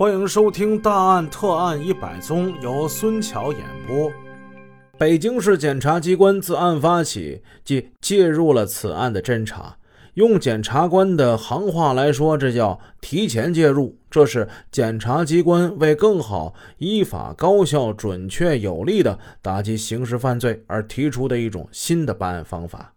欢迎收听《大案特案一百宗》，由孙桥演播。北京市检察机关自案发起即介入了此案的侦查。用检察官的行话来说，这叫提前介入。这是检察机关为更好、依法、高效、准确、有力地打击刑事犯罪而提出的一种新的办案方法。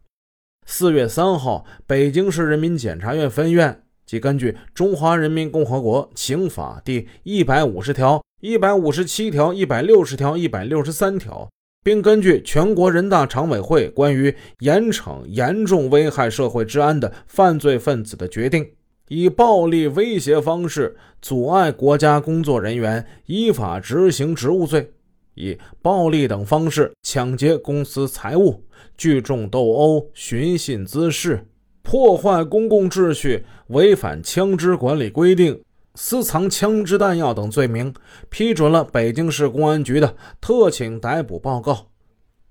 四月三号，北京市人民检察院分院即根据《中华人民共和国刑法》第一百五十条、一百五十七条、一百六十条、一百六十三条。并根据全国人大常委会关于严惩严重危害社会治安的犯罪分子的决定，以暴力威胁方式阻碍国家工作人员依法执行职务罪，以暴力等方式抢劫公司财物、聚众斗殴、寻衅滋事、破坏公共秩序、违反枪支管理规定。私藏枪支弹药等罪名，批准了北京市公安局的特请逮捕报告。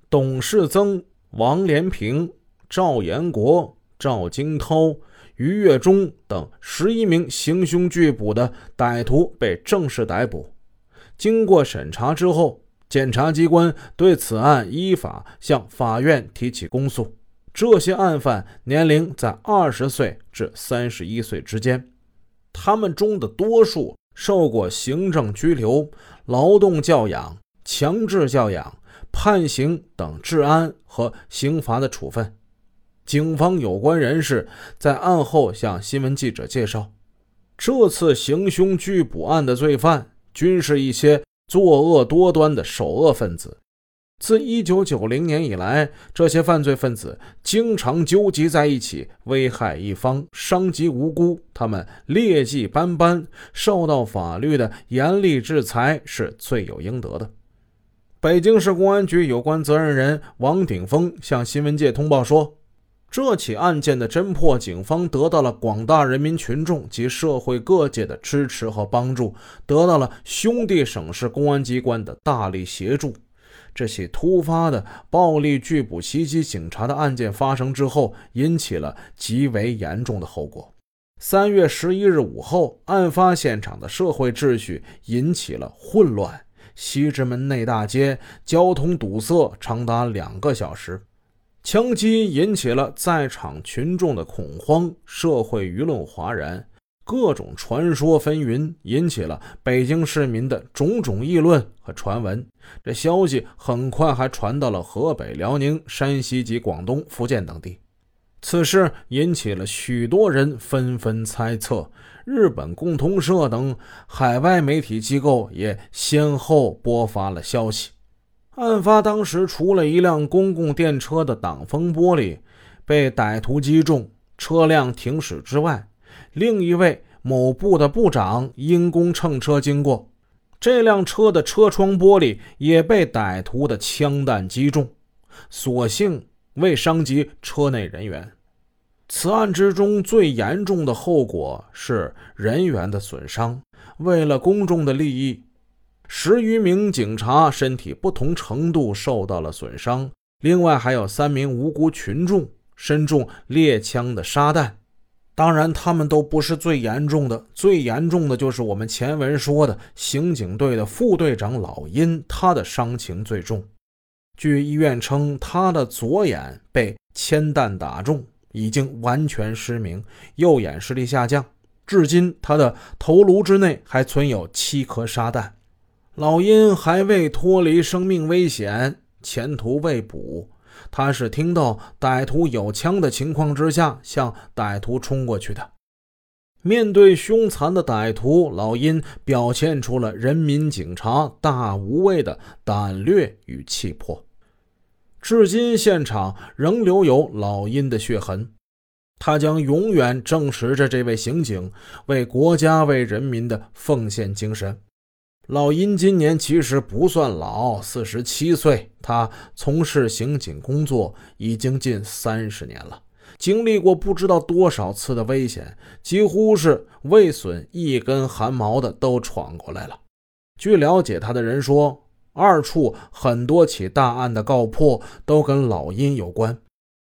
董世增、王连平、赵延国、赵金涛、于月忠等十一名行凶拒捕的歹徒被正式逮捕。经过审查之后，检察机关对此案依法向法院提起公诉。这些案犯年龄在二十岁至三十一岁之间。他们中的多数受过行政拘留、劳动教养、强制教养、判刑等治安和刑罚的处分。警方有关人士在案后向新闻记者介绍，这次行凶拘捕案的罪犯均是一些作恶多端的首恶分子。自1990年以来，这些犯罪分子经常纠集在一起，危害一方，伤及无辜。他们劣迹斑斑，受到法律的严厉制裁是罪有应得的。北京市公安局有关责任人王鼎峰向新闻界通报说，这起案件的侦破，警方得到了广大人民群众及社会各界的支持和帮助，得到了兄弟省市公安机关的大力协助。这起突发的暴力拒捕袭击警察的案件发生之后，引起了极为严重的后果。三月十一日午后，案发现场的社会秩序引起了混乱，西直门内大街交通堵塞长达两个小时，枪击引起了在场群众的恐慌，社会舆论哗然。各种传说纷纭，引起了北京市民的种种议论和传闻。这消息很快还传到了河北、辽宁、山西及广东、福建等地。此事引起了许多人纷纷猜测。日本共同社等海外媒体机构也先后播发了消息。案发当时，除了一辆公共电车的挡风玻璃被歹徒击中，车辆停驶之外，另一位某部的部长因公乘车经过，这辆车的车窗玻璃也被歹徒的枪弹击中，所幸未伤及车内人员。此案之中最严重的后果是人员的损伤。为了公众的利益，十余名警察身体不同程度受到了损伤，另外还有三名无辜群众身中猎枪的沙弹。当然，他们都不是最严重的，最严重的就是我们前文说的刑警队的副队长老殷，他的伤情最重。据医院称，他的左眼被铅弹打中，已经完全失明，右眼视力下降，至今他的头颅之内还存有七颗沙弹。老殷还未脱离生命危险，前途未卜。他是听到歹徒有枪的情况之下向歹徒冲过去的。面对凶残的歹徒，老殷表现出了人民警察大无畏的胆略与气魄。至今，现场仍留有老殷的血痕。他将永远证实着这位刑警为国家、为人民的奉献精神。老殷今年其实不算老，四十七岁。他从事刑警工作已经近三十年了，经历过不知道多少次的危险，几乎是未损一根汗毛的都闯过来了。据了解，他的人说，二处很多起大案的告破都跟老殷有关，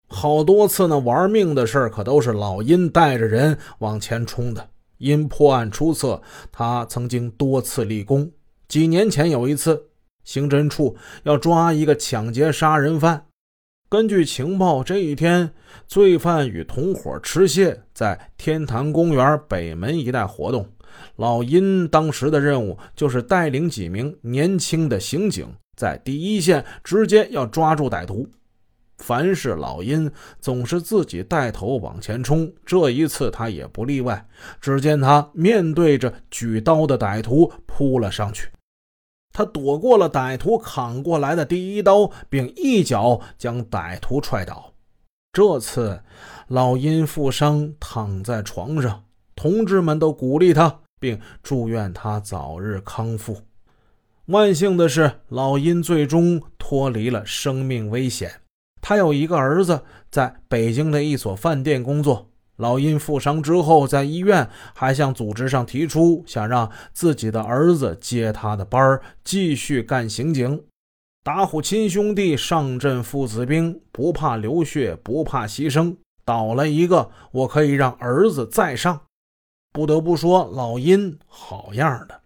好多次呢玩命的事可都是老殷带着人往前冲的。因破案出色，他曾经多次立功。几年前有一次，刑侦处要抓一个抢劫杀人犯。根据情报，这一天罪犯与同伙持械在天坛公园北门一带活动。老殷当时的任务就是带领几名年轻的刑警，在第一线直接要抓住歹徒。凡是老殷总是自己带头往前冲，这一次他也不例外。只见他面对着举刀的歹徒扑了上去，他躲过了歹徒砍过来的第一刀，并一脚将歹徒踹倒。这次老殷负伤躺在床上，同志们都鼓励他，并祝愿他早日康复。万幸的是，老殷最终脱离了生命危险。他有一个儿子，在北京的一所饭店工作。老殷负伤之后，在医院还向组织上提出，想让自己的儿子接他的班继续干刑警。打虎亲兄弟，上阵父子兵，不怕流血，不怕牺牲。倒了一个，我可以让儿子再上。不得不说，老殷好样的。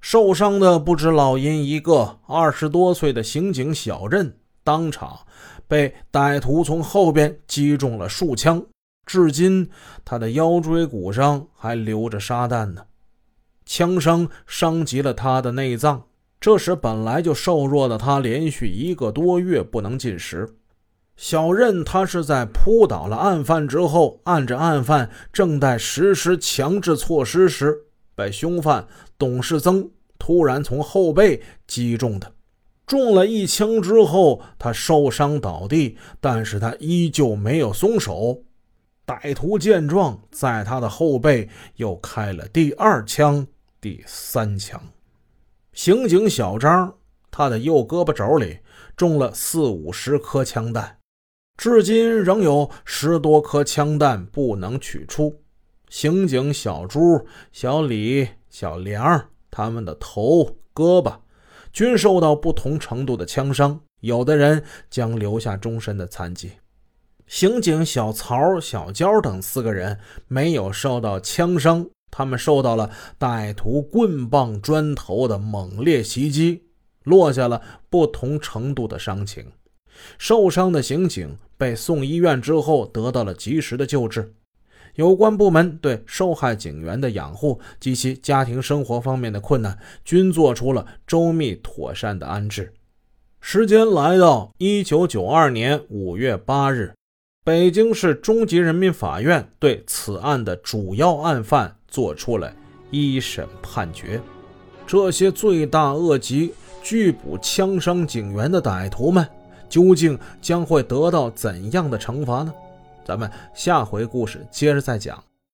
受伤的不止老殷一个，二十多岁的刑警小任当场。被歹徒从后边击中了数枪，至今他的腰椎骨上还留着沙弹呢。枪伤伤及了他的内脏，这时本来就瘦弱的他，连续一个多月不能进食。小任他是在扑倒了案犯之后，按着案犯正在实施强制措施时，被凶犯董世增突然从后背击中的。中了一枪之后，他受伤倒地，但是他依旧没有松手。歹徒见状，在他的后背又开了第二枪、第三枪。刑警小张，他的右胳膊肘里中了四五十颗枪弹，至今仍有十多颗枪弹不能取出。刑警小朱、小李、小梁，他们的头、胳膊。均受到不同程度的枪伤，有的人将留下终身的残疾。刑警小曹、小娇等四个人没有受到枪伤，他们受到了歹徒棍棒、砖头的猛烈袭击，落下了不同程度的伤情。受伤的刑警被送医院之后，得到了及时的救治。有关部门对受害警员的养护及其家庭生活方面的困难，均做出了周密妥善的安置。时间来到一九九二年五月八日，北京市中级人民法院对此案的主要案犯作出了一审判决。这些罪大恶极、拒捕枪伤警员的歹徒们，究竟将会得到怎样的惩罚呢？咱们下回故事接着再讲。